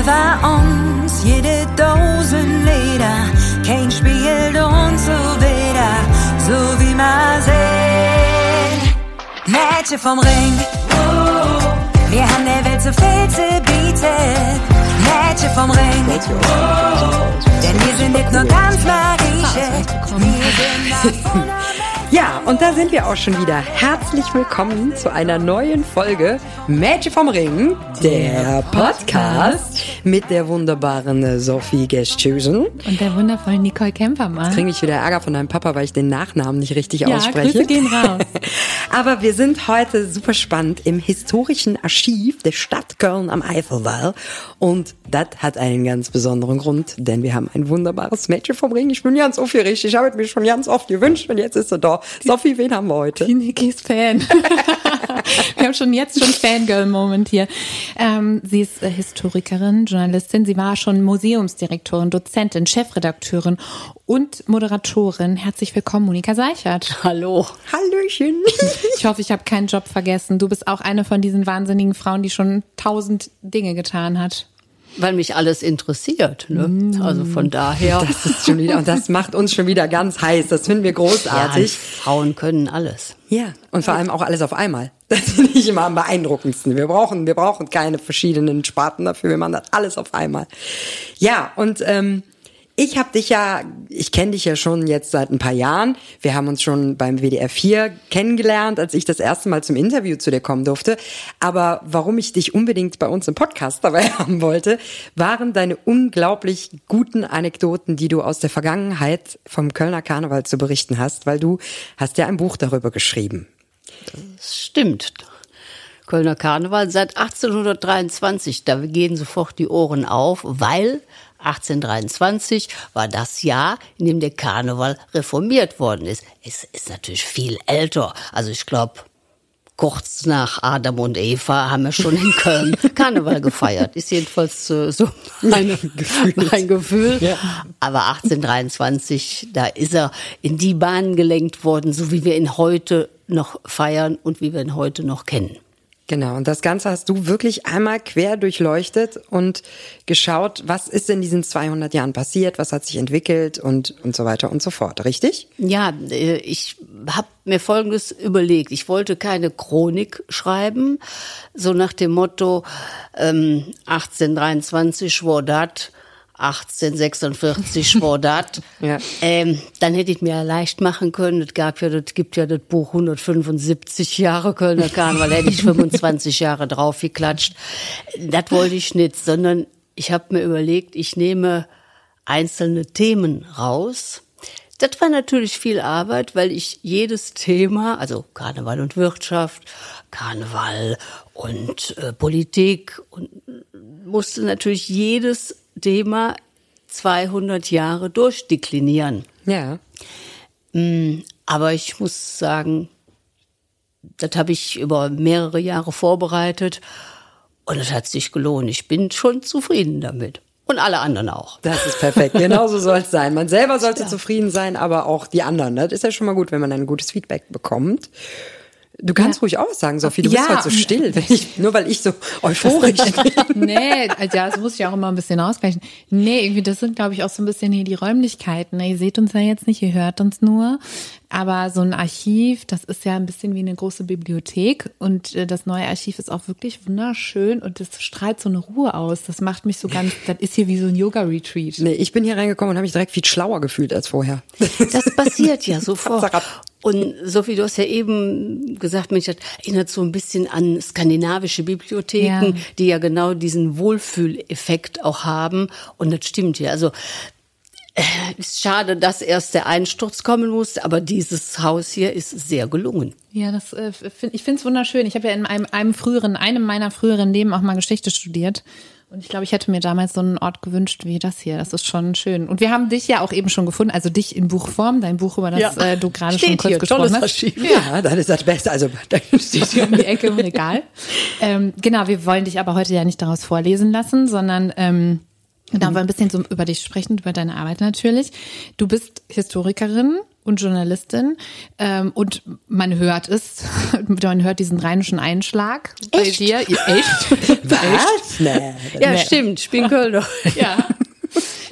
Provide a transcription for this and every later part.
Über uns jede Dosen Leder, kein spielt uns so wieder, so wie man sehen. Mädchen vom Ring, wir haben der Welt so viel zu bieten. Mädchen vom Ring, denn wir sind nicht nur ganz Marische, wir sind nach vorne. Ja, und da sind wir auch schon wieder. Herzlich willkommen zu einer neuen Folge Mädchen vom Ring, der Podcast mit der wunderbaren Sophie Gesthusen. Und der wundervollen Nicole Kempermann. Kriege ich wieder Ärger von deinem Papa, weil ich den Nachnamen nicht richtig Ja, ausspreche. Grüße gehen raus. Aber wir sind heute super spannend im historischen Archiv der Stadt Köln am Eifelwall. Und das hat einen ganz besonderen Grund, denn wir haben ein wunderbares Mädchen vom Ring. Ich bin ganz aufgeregt. Ich habe es mir schon ganz oft gewünscht und jetzt ist sie da. Sophie, wen haben wir heute? Die Niki ist Fan. Wir haben schon jetzt schon Fangirl-Moment hier. Ähm, sie ist äh, Historikerin, Journalistin. Sie war schon Museumsdirektorin, Dozentin, Chefredakteurin und Moderatorin. Herzlich willkommen, Monika Seichert. Hallo. Hallöchen. Ich hoffe, ich habe keinen Job vergessen. Du bist auch eine von diesen wahnsinnigen Frauen, die schon tausend Dinge getan hat. Weil mich alles interessiert. Ne? Also von daher. Das ist schon wieder, und das macht uns schon wieder ganz heiß. Das finden wir ja, großartig. Frauen können alles. Ja, und vor allem auch alles auf einmal. Das finde ich immer am beeindruckendsten. Wir brauchen, wir brauchen keine verschiedenen Sparten dafür. Wir machen das alles auf einmal. Ja, und ähm, ich habe dich ja, ich kenne dich ja schon jetzt seit ein paar Jahren. Wir haben uns schon beim WDR 4 kennengelernt, als ich das erste Mal zum Interview zu dir kommen durfte. Aber warum ich dich unbedingt bei uns im Podcast dabei haben wollte, waren deine unglaublich guten Anekdoten, die du aus der Vergangenheit vom Kölner Karneval zu berichten hast, weil du hast ja ein Buch darüber geschrieben. Das stimmt. Kölner Karneval seit 1823. Da gehen sofort die Ohren auf, weil 1823 war das Jahr, in dem der Karneval reformiert worden ist. Es ist natürlich viel älter. Also ich glaube, kurz nach Adam und Eva haben wir schon in Köln Karneval gefeiert. Ist jedenfalls äh, so meine, mein Gefühl. Aber 1823, da ist er in die Bahn gelenkt worden, so wie wir ihn heute noch feiern und wie wir ihn heute noch kennen. Genau, und das Ganze hast du wirklich einmal quer durchleuchtet und geschaut, was ist in diesen 200 Jahren passiert, was hat sich entwickelt und, und so weiter und so fort, richtig? Ja, äh, ich habe mir Folgendes überlegt. Ich wollte keine Chronik schreiben, so nach dem Motto ähm, 1823 war dat, 1846 war dat. Ja. ähm, dann hätte ich mir ja leicht machen können. Es gab ja, das gibt ja das Buch 175 Jahre Kölner Karneval, hätte ich 25 Jahre drauf geklatscht. Das wollte ich nicht, sondern ich habe mir überlegt, ich nehme einzelne Themen raus. Das war natürlich viel Arbeit, weil ich jedes Thema, also Karneval und Wirtschaft, Karneval und äh, Politik und musste natürlich jedes Thema 200 Jahre durchdeklinieren. Ja. Aber ich muss sagen, das habe ich über mehrere Jahre vorbereitet und es hat sich gelohnt. Ich bin schon zufrieden damit. Und alle anderen auch. Das ist perfekt. Genauso soll es sein. Man selber sollte zufrieden sein, aber auch die anderen. Das ist ja schon mal gut, wenn man ein gutes Feedback bekommt. Du kannst Ja. ruhig auch was sagen, Sophie. Du bist Ja. halt so still, wenn ich, nur weil ich so euphorisch bin. Nee, also ja, das muss ich auch immer ein bisschen ausgleichen. Nee, irgendwie, das sind, glaube ich, auch so ein bisschen hier die Räumlichkeiten. Ihr seht uns ja jetzt nicht, ihr hört uns nur. Aber so ein Archiv, das ist ja ein bisschen wie eine große Bibliothek. Und äh, das neue Archiv ist auch wirklich wunderschön und das strahlt so eine Ruhe aus. Das macht mich so ganz, das ist hier wie so ein Yoga-Retreat. Nee, ich bin hier reingekommen und habe mich direkt viel schlauer gefühlt als vorher. Das passiert ja sofort. Und Sophie, du hast ja eben gesagt, mich das erinnert so ein bisschen an skandinavische Bibliotheken, Ja. die ja genau diesen Wohlfühleffekt auch haben. Und das stimmt ja. Also Ist schade, dass erst der Einsturz kommen musste, aber dieses Haus hier ist sehr gelungen. Ja, das äh, find, ich finde es wunderschön. Ich habe ja in einem, einem früheren, einem meiner früheren Leben auch mal Geschichte studiert. Und ich glaube, ich hätte mir damals so einen Ort gewünscht wie das hier. Das ist schon schön. Und wir haben dich ja auch eben schon gefunden, also dich in Buchform, dein Buch, über das Ja. äh, du gerade schon kurz hier, gesprochen tolles hast. Archiv. Ja, das ist das Beste. Also, da steht hier um die Ecke im Regal. ähm, genau, wir wollen dich aber heute ja nicht daraus vorlesen lassen, sondern ähm, da wollen wir ein bisschen so über dich sprechen, über deine Arbeit natürlich. Du bist Historikerin und Journalistin ähm, und man hört es, man hört diesen rheinischen Einschlag bei Echt? dir. Echt? Was? Nee. Ja, Nee. stimmt, ich bin Kölner. Ja.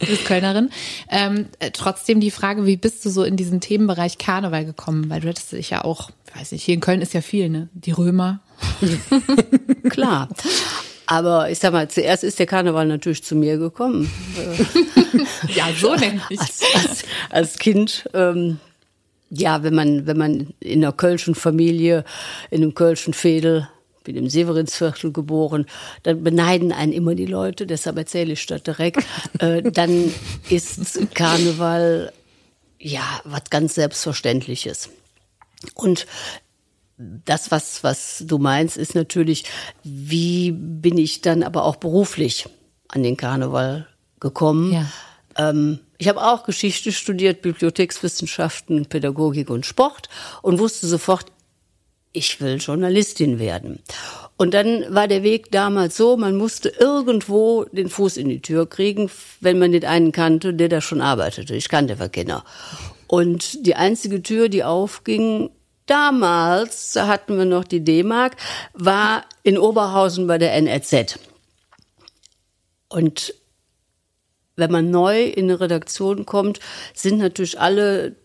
Du bist Kölnerin. Ähm, äh, trotzdem die Frage, wie bist du so in diesen Themenbereich Karneval gekommen? Weil du hättest dich ja auch, weiß nicht, hier in Köln ist ja viel, ne? Die Römer. Klar. Aber ich sag mal, zuerst ist der Karneval natürlich zu mir gekommen. Ja, so nämlich. als, als, als Kind, ähm, ja, wenn man, wenn man in einer kölschen Familie, in einem kölschen Fädel, bin im Severinsviertel geboren, dann beneiden einen immer die Leute, deshalb erzähle ich das direkt. äh, dann ist Karneval, ja, was ganz Selbstverständliches. Und das, was, was du meinst, ist natürlich, wie bin ich dann aber auch beruflich an den Karneval gekommen? Ja. Ähm, ich habe auch Geschichte studiert, Bibliothekswissenschaften, Pädagogik und Sport und wusste sofort, ich will Journalistin werden. Und dann war der Weg damals so, man musste irgendwo den Fuß in die Tür kriegen, wenn man nicht einen kannte, der da schon arbeitete. Ich kannte aber keiner. Und die einzige Tür, die aufging, damals, da hatten wir noch die D-Mark, war in Oberhausen bei der NRZ. Und wenn man neu in eine Redaktion kommt, sind natürlich alle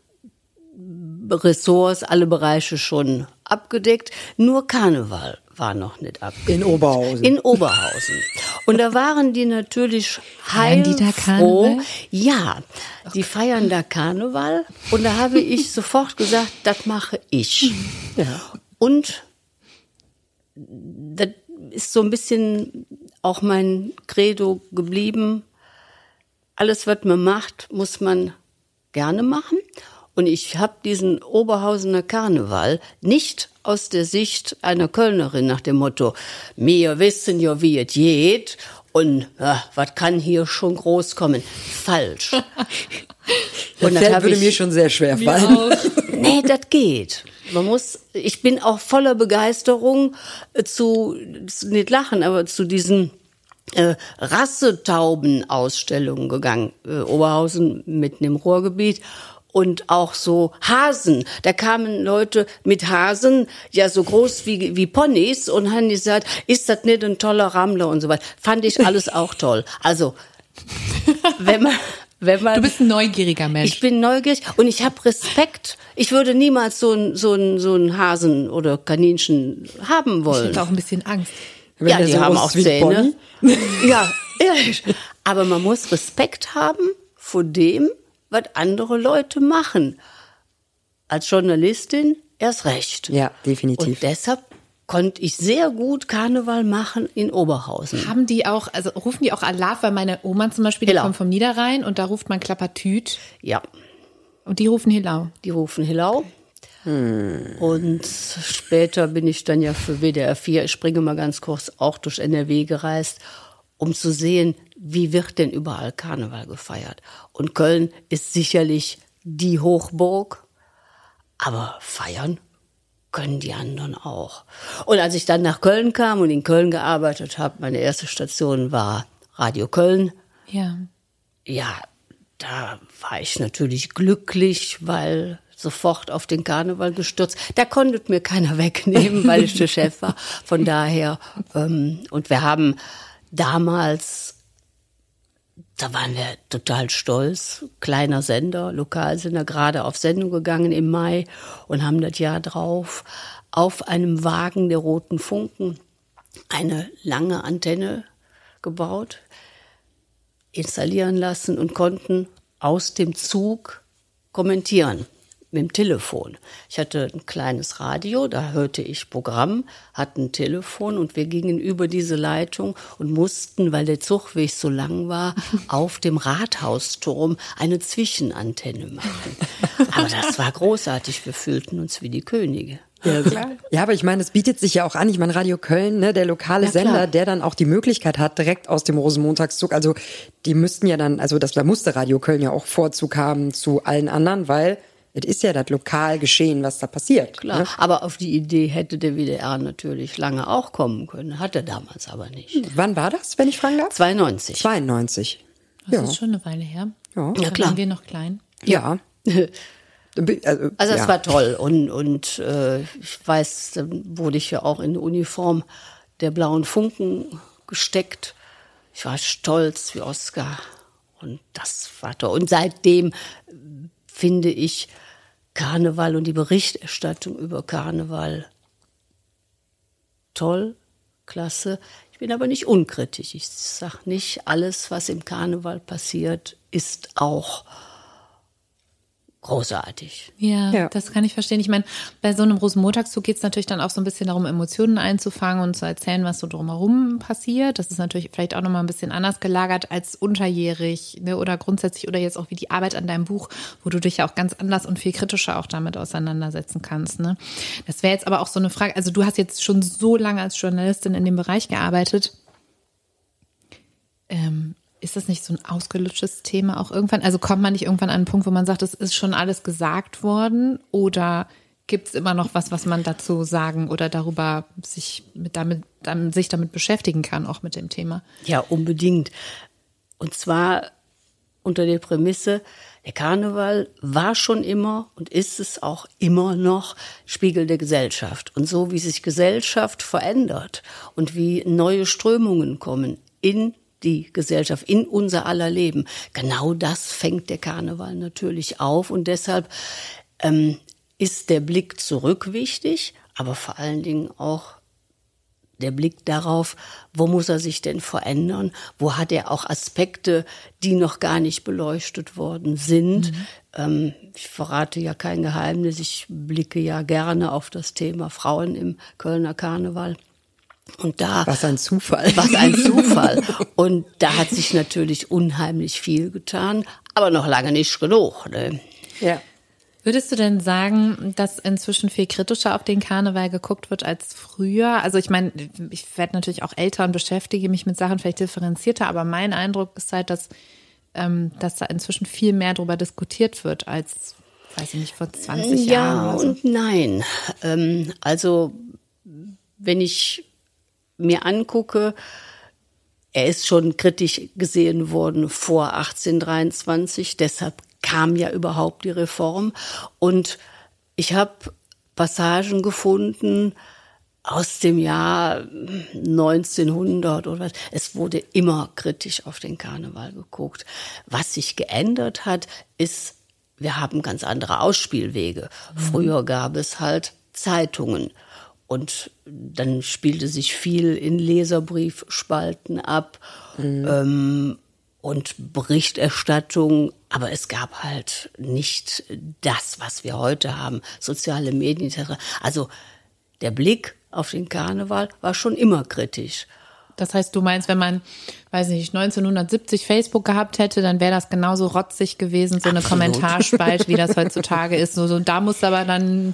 Ressorts, alle Bereiche schon abgedeckt. Nur Karneval war noch nicht abgedeckt. In Oberhausen. In Oberhausen. Und da waren die natürlich die heilfroh. Karneval? Ja, die feiern da Karneval. Und da habe ich sofort gesagt, das mache ich. Und das ist so ein bisschen auch mein Credo geblieben. Alles, was man macht, muss man gerne machen. Und ich habe diesen Oberhausener Karneval nicht aus der Sicht einer Kölnerin nach dem Motto, wir wissen ja, wie es geht und was kann hier schon groß kommen. Falsch. Das das würde ich- mir schon sehr schwer fallen. Nee, das geht. Man muss, ich bin auch voller Begeisterung äh, zu, zu nicht lachen, aber zu diesen äh, Rassetauben-Ausstellungen gegangen. Äh, Oberhausen mitten im Ruhrgebiet. Und auch so Hasen. Da kamen Leute mit Hasen, ja so groß wie, wie Ponys und haben gesagt, ist das nicht ein toller Rammler und so weiter. Fand ich alles auch toll. Also, wenn man, wenn man. Du bist ein neugieriger Mensch. Ich bin neugierig und ich habe Respekt. Ich würde niemals so ein so ein so ein Hasen oder Kaninchen haben Ich wollen. hätte auch ein bisschen Angst. Wenn ja, die so haben auch Zähne. Pony. ja, ehrlich. Aber man muss Respekt haben vor dem, was andere Leute machen. Als Journalistin erst recht. Ja, definitiv. Und deshalb konnte ich sehr gut Karneval machen in Oberhausen. Haben die auch, also rufen die auch Alarv, weil meine Oma zum Beispiel, die Hilau. kommt vom Niederrhein und da ruft man Klappertüt Ja, und die rufen Hilau. die rufen Hillau. Und später bin ich dann ja für WDR 4, ich springe mal ganz kurz, auch durch NRW gereist, um zu sehen, wie wird denn überall Karneval gefeiert. Und Köln ist sicherlich die Hochburg, aber feiern können die anderen auch. Und als ich dann nach Köln kam und in Köln gearbeitet habe, meine erste Station war Radio Köln, Ja. ja, da war ich natürlich glücklich, weil sofort auf den Karneval gestürzt. Da konnte mir keiner wegnehmen, weil ich der Chef war. Von daher, ähm, und wir haben damals, da waren wir total stolz, kleiner Sender, Lokalsender, gerade auf Sendung gegangen im Mai und haben das Jahr drauf auf einem Wagen der roten Funken eine lange Antenne gebaut installieren lassen und konnten aus dem Zug kommentieren. Mit dem Telefon. Ich hatte ein kleines Radio, da hörte ich Programm, hatte ein Telefon und wir gingen über diese Leitung und mussten, weil der Zugweg so lang war, auf dem Rathausturm eine Zwischenantenne machen. Aber das war großartig, wir fühlten uns wie die Könige. Ja, klar. ja, aber ich meine, es bietet sich ja auch an. Ich meine, Radio Köln, ne, der lokale Ja, Sender, klar. der dann auch die Möglichkeit hat, direkt aus dem Rosenmontagszug, also die müssten ja dann, also das, da musste Radio Köln ja auch Vorzug haben zu allen anderen, weil es ist ja das Lokalgeschehen, was da passiert. Klar, Ne? aber auf die Idee hätte der WDR natürlich lange auch kommen können, hat er damals aber nicht. Wann war das, wenn ich fragen darf? 92. 92. Das Ja. ist schon eine Weile her. Ja. Da Ja, klar. waren wir noch klein. Ja. Also, Also es ja. war toll und, und äh, ich weiß, dann wurde ich ja auch in die Uniform der blauen Funken gesteckt. Ich war stolz wie Oscar und das war toll. Und seitdem finde ich Karneval und die Berichterstattung über Karneval toll, klasse. Ich bin aber nicht unkritisch. Ich sage nicht, alles, was im Karneval passiert, ist auch großartig. Ja, Ja. das kann ich verstehen. Ich meine, bei so einem Rosenmontagszug geht es natürlich dann auch so ein bisschen darum, Emotionen einzufangen und zu erzählen, was so drumherum passiert. Das ist natürlich vielleicht auch nochmal ein bisschen anders gelagert als unterjährig ne? oder grundsätzlich oder jetzt auch wie die Arbeit an deinem Buch, wo du dich ja auch ganz anders und viel kritischer auch damit auseinandersetzen kannst. Ne? Das wäre jetzt aber auch so eine Frage, also du hast jetzt schon so lange als Journalistin in dem Bereich gearbeitet. Ähm, ist das nicht so ein ausgelutschtes Thema auch irgendwann? Also kommt man nicht irgendwann an einen Punkt, wo man sagt, es ist schon alles gesagt worden? Oder gibt es immer noch was, was man dazu sagen oder darüber sich mit damit, dann, sich damit beschäftigen kann, auch mit dem Thema? Ja, unbedingt. Und zwar unter der Prämisse, der Karneval war schon immer und ist es auch immer noch Spiegel der Gesellschaft. Und so wie sich Gesellschaft verändert und wie neue Strömungen kommen in die Gesellschaft, in unser aller Leben, genau das fängt der Karneval natürlich auf. Und deshalb ähm, ist der Blick zurück wichtig, aber vor allen Dingen auch der Blick darauf, wo muss er sich denn verändern? Wo hat er auch Aspekte, die noch gar nicht beleuchtet worden sind? Ähm, ich verrate ja kein Geheimnis. Ich blicke ja gerne auf das Thema Frauen im Kölner Karneval. Und da Was ein Zufall. was ein Zufall. Und da hat sich natürlich unheimlich viel getan, aber noch lange nicht genug. Ne? Ja. Würdest du denn sagen, dass inzwischen viel kritischer auf den Karneval geguckt wird als früher? Also ich meine, ich werde natürlich auch älter und beschäftige mich mit Sachen vielleicht differenzierter, aber mein Eindruck ist halt, dass, ähm, dass da inzwischen viel mehr darüber diskutiert wird als, weiß ich nicht, vor 20 Ja Jahren. Oder so. und nein. Ähm, also wenn ich mir angucke, er ist schon kritisch gesehen worden vor 1823, deshalb kam ja überhaupt die Reform. Und ich habe Passagen gefunden aus dem Jahr 1900 oder was. Es wurde immer kritisch auf den Karneval geguckt. Was sich geändert hat, ist, wir haben ganz andere Ausspielwege. Früher gab es halt Zeitungen. Und dann spielte sich viel in Leserbriefspalten ab ähm, und Berichterstattung. Aber es gab halt nicht das, was wir heute haben. Soziale Medien. Also der Blick auf den Karneval war schon immer kritisch. Das heißt, du meinst, wenn man, weiß nicht, 1970 Facebook gehabt hätte, dann wäre das genauso rotzig gewesen, so eine Kommentarspalte, wie das heutzutage ist. So, so, da muss aber dann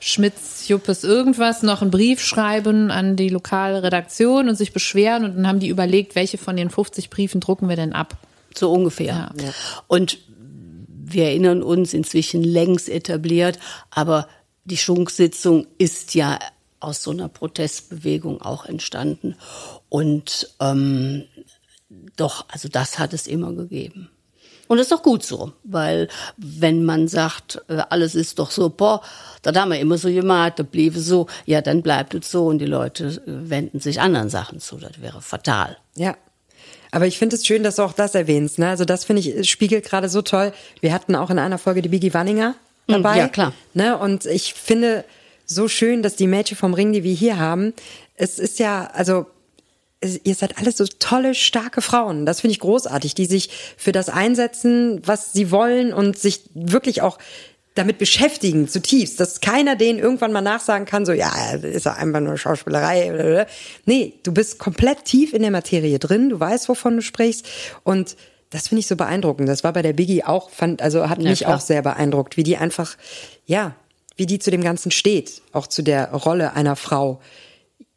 Schmitz, Juppes irgendwas noch einen Brief schreiben an die lokale Redaktion und sich beschweren und dann haben die überlegt, welche von den 50 Briefen drucken wir denn ab. So ungefähr. Ja. Und wir erinnern uns inzwischen längst etabliert, aber die Schunksitzung ist ja aus so einer Protestbewegung auch entstanden. Und ähm, doch, also das hat es immer gegeben. Und das ist doch gut so, weil wenn man sagt, äh, alles ist doch so, boah, das haben wir immer so gemacht, das bliebe so, ja, dann bleibt es so und die Leute äh, wenden sich anderen Sachen zu. Das wäre fatal. Ja. Aber ich finde es schön, dass du auch das erwähnst. Ne? Also das finde ich es spiegelt gerade so toll. Wir hatten auch in einer Folge die Biggie Wanninger dabei. ja, klar. Ne? Und ich finde so schön, dass die Mädchen vom Ring, die wir hier haben, es ist ja, also ihr seid alles so tolle, starke Frauen. Das finde ich großartig, die sich für das einsetzen, was sie wollen und sich wirklich auch damit beschäftigen, zutiefst, dass keiner denen irgendwann mal nachsagen kann, so, ja, das ist ja einfach nur Schauspielerei. Nee, du bist komplett tief in der Materie drin, du weißt, wovon du sprichst und das finde ich so beeindruckend. Das war bei der Biggie auch, fand, also hat Ja, mich klar. auch sehr beeindruckt, wie die einfach, ja, wie die zu dem Ganzen steht, auch zu der Rolle einer Frau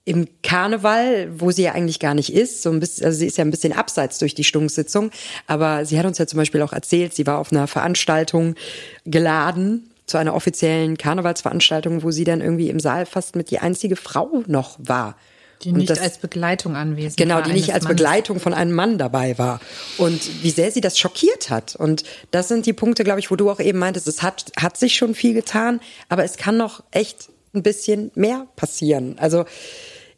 im Karneval, wo sie ja eigentlich gar nicht ist, so ein bisschen, also sie ist ja ein bisschen abseits durch die Stunksitzung, aber sie hat uns ja zum Beispiel auch erzählt, sie war auf einer Veranstaltung geladen, zu einer offiziellen Karnevalsveranstaltung, wo sie dann irgendwie im Saal fast mit die einzige Frau noch war. Die Und nicht das- als Begleitung anwesend Genau, war die nicht als Mannes. Begleitung von einem Mann dabei war. Und wie sehr sie das schockiert hat. Und das sind die Punkte, glaube ich, wo du auch eben meintest, es hat, hat sich schon viel getan, aber es kann noch echt ein bisschen mehr passieren. Also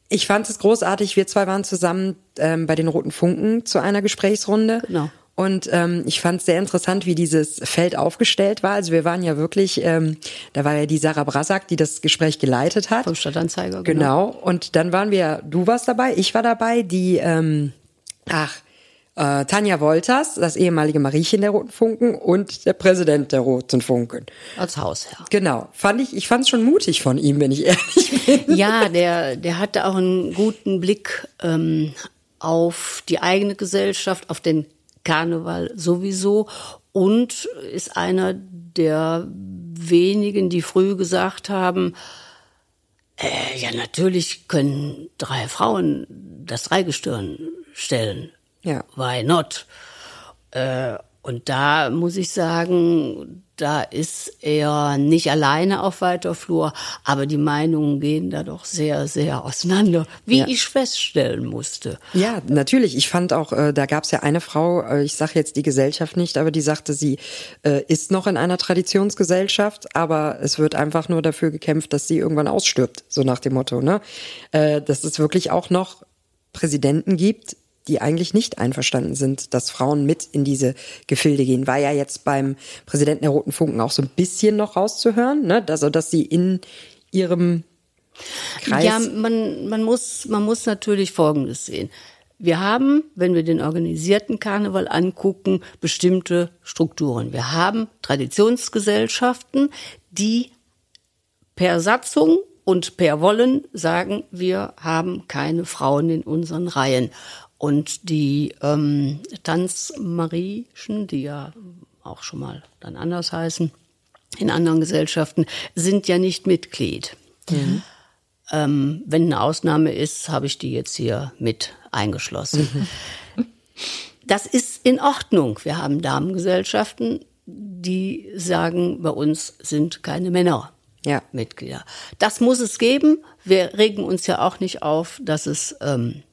ich fand es großartig. Wir zwei waren zusammen ähm, bei den Roten Funken zu einer Gesprächsrunde. Genau. Und ähm, ich fand es sehr interessant, wie dieses Feld aufgestellt war. Also wir waren ja wirklich, ähm, da war ja die Sarah Brasak, die das Gespräch geleitet hat. Vom Stadtanzeiger, Genau. Und dann waren wir, du warst dabei, ich war dabei, die, ähm, ach, äh, Tanja Wolters, das ehemalige Mariechen der Roten Funken und der Präsident der Roten Funken. Als Hausherr. Genau. Fand ich, ich fand es schon mutig von ihm, wenn ich ehrlich bin. Ja, der, der hatte auch einen guten Blick ähm, auf die eigene Gesellschaft, auf den Karneval sowieso und ist einer der wenigen, die früh gesagt haben, äh, ja, natürlich können drei Frauen das Dreigestirn stellen. Ja. Why not? Äh, und da muss ich sagen, da ist er nicht alleine auf weiter Flur, aber die Meinungen gehen da doch sehr, sehr auseinander, wie Ja. ich feststellen musste. Ja, natürlich. Ich fand auch, äh, da gab es ja eine Frau, äh, ich sage jetzt die Gesellschaft nicht, aber die sagte, sie äh, ist noch in einer Traditionsgesellschaft, aber es wird einfach nur dafür gekämpft, dass sie irgendwann ausstirbt, so nach dem Motto. Ne? Dass es wirklich auch noch Präsidenten gibt, die eigentlich nicht einverstanden sind, dass Frauen mit in diese Gefilde gehen. War ja jetzt beim Präsidenten der Roten Funken auch so ein bisschen noch rauszuhören, ne? also dass sie in ihrem Kreis Ja, man, man, muss, man muss natürlich Folgendes sehen. Wir haben, wenn wir den organisierten Karneval angucken, bestimmte Strukturen. Wir haben Traditionsgesellschaften, die per Satzung und per Wollen sagen, wir haben keine Frauen in unseren Reihen. Und die ähm, Tanzmariechen, die ja auch schon mal dann anders heißen, in anderen Gesellschaften, sind ja nicht Mitglied. Ähm, wenn eine Ausnahme ist, habe ich die jetzt hier mit eingeschlossen. Das ist in Ordnung. Wir haben Damengesellschaften, die sagen, bei uns sind keine Männer Ja. Mitglieder. Das muss es geben. Wir regen uns ja auch nicht auf, dass es ähm,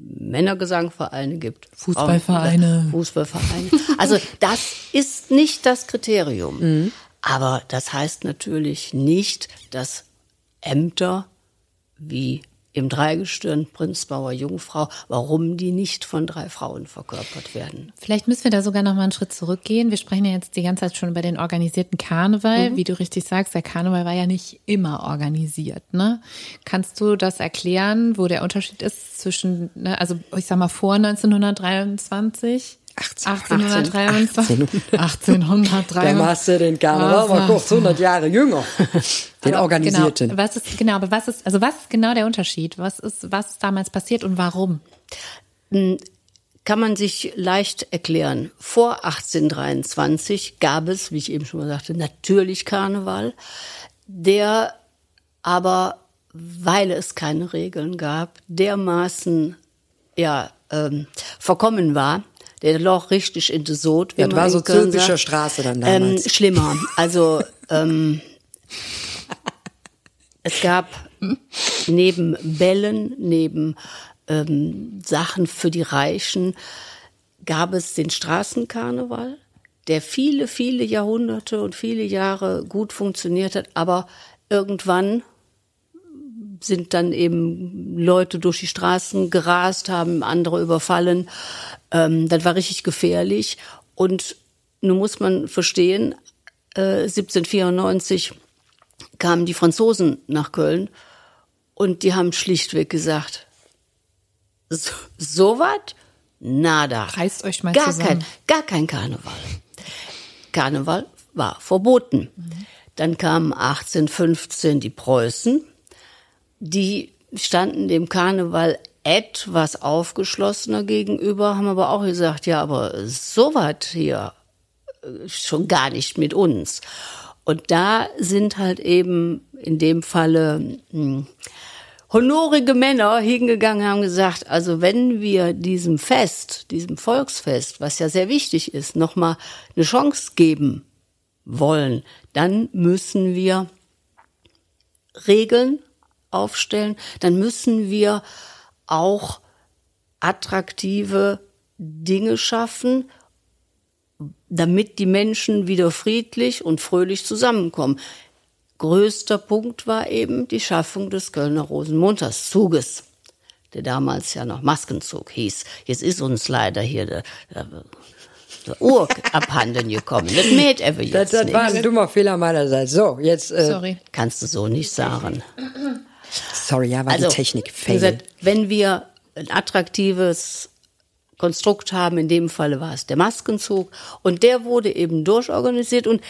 Männergesangvereine gibt. Fußballvereine. Frauen- Fußballvereine. Also das ist nicht das Kriterium. Aber das heißt natürlich nicht, dass Ämter wie im Dreigestirn, Prinzbauer, Jungfrau, warum die nicht von drei Frauen verkörpert werden. Vielleicht müssen wir da sogar noch mal einen Schritt zurückgehen. Wir sprechen ja jetzt die ganze Zeit schon über den organisierten Karneval. Wie du richtig sagst, der Karneval war ja nicht immer organisiert. Ne? Kannst du das erklären, wo der Unterschied ist zwischen, ne, also ich sag mal vor 1923? 1823. 1823. Da machst du den Karneval mal kurz 100 Jahre jünger. Den Aber organisierten. Genau, was ist, genau, aber was ist, also was ist genau der Unterschied? Was ist, was ist damals passiert und warum? kann man sich leicht erklären. Vor 1823 gab es, wie ich eben schon mal sagte, natürlich Karneval, der aber, weil es keine Regeln gab, dermaßen ja, ähm, verkommen war. Der lag richtig in die Sod. wie Ja, das war so Zülpicher. Straße dann Ähm, damals. schlimmer. Also ähm, es gab neben Bällen, neben ähm, Sachen für die Reichen, gab es den Straßenkarneval, der viele, viele Jahrhunderte und viele Jahre gut funktioniert hat, aber irgendwann sind dann eben Leute durch die Straßen gerast, haben andere überfallen. Ähm, das war richtig gefährlich. Und nun muss man verstehen, äh, 1794 kamen die Franzosen nach Köln und die haben schlichtweg gesagt, so, so was? Nada. Reißt euch mal gar zusammen. Kein, gar kein Karneval. Karneval war verboten. Dann kamen 1815 die Preußen, die standen dem Karneval etwas aufgeschlossener gegenüber, haben aber auch gesagt, ja, aber so was hier äh, schon gar nicht mit uns. Und da sind halt eben in dem Falle hm, honorige Männer hingegangen haben gesagt, also wenn wir diesem Fest, diesem Volksfest, was ja sehr wichtig ist, nochmal eine Chance geben wollen, dann müssen wir Regeln aufstellen, dann müssen wir auch attraktive Dinge schaffen, damit die Menschen wieder friedlich und fröhlich zusammenkommen. Größter Punkt war eben die Schaffung des Kölner Rosenmontagszuges, der damals ja noch Maskenzug hieß. Jetzt ist uns leider hier der, der, der Urk abhanden gekommen. Das mäht er jetzt Das, das war ein dummer Fehler meinerseits. So, jetzt, äh, Sorry. Kannst du so nicht sagen. sorry, ja, war Also, die Technik. Fail. gesagt, wenn wir ein attraktives Konstrukt haben, in dem Falle war es der Maskenzug, und der wurde eben durchorganisiert und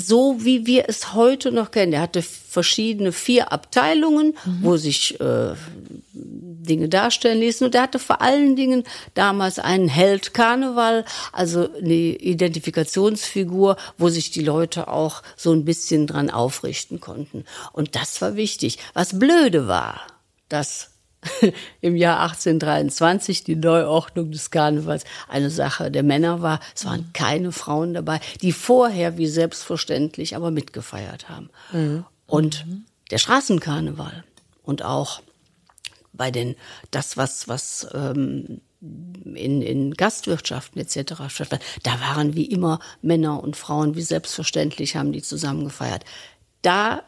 so wie wir es heute noch kennen. Der hatte verschiedene vier Abteilungen, wo sich äh, Dinge darstellen ließen. Und der hatte vor allen Dingen damals einen Held Karneval, also eine Identifikationsfigur, wo sich die Leute auch so ein bisschen dran aufrichten konnten. Und das war wichtig. Was blöde war, dass im Jahr 1823 die Neuordnung des Karnevals eine Sache der Männer war. Es waren keine Frauen dabei, die vorher wie selbstverständlich aber mitgefeiert haben. Und der Straßenkarneval und auch bei den das was was ähm, in, in Gastwirtschaften etc. stattfand, da waren wie immer Männer und Frauen wie selbstverständlich haben die zusammen gefeiert. Da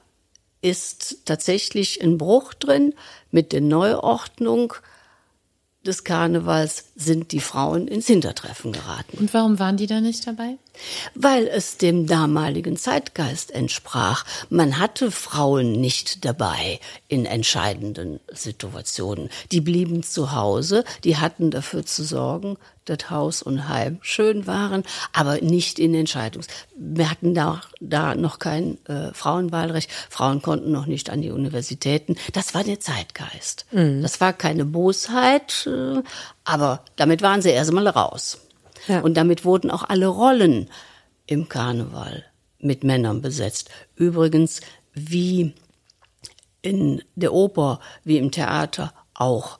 ist tatsächlich ein Bruch drin. Mit der Neuordnung des Karnevals sind die Frauen ins Hintertreffen geraten Und warum waren die da nicht dabei? weil es dem damaligen Zeitgeist entsprach. Man hatte Frauen nicht dabei in entscheidenden Situationen. Die blieben zu Hause, die hatten dafür zu sorgen, dass Haus und Heim schön waren, aber nicht in Entscheidungs. Wir hatten da, da noch kein äh, Frauenwahlrecht. Frauen konnten noch nicht an die Universitäten. Das war der Zeitgeist. Das war keine Bosheit, äh, aber damit waren sie erstmal raus. Ja. Und damit wurden auch alle Rollen im Karneval mit Männern besetzt. Übrigens, wie in der Oper, wie im Theater auch.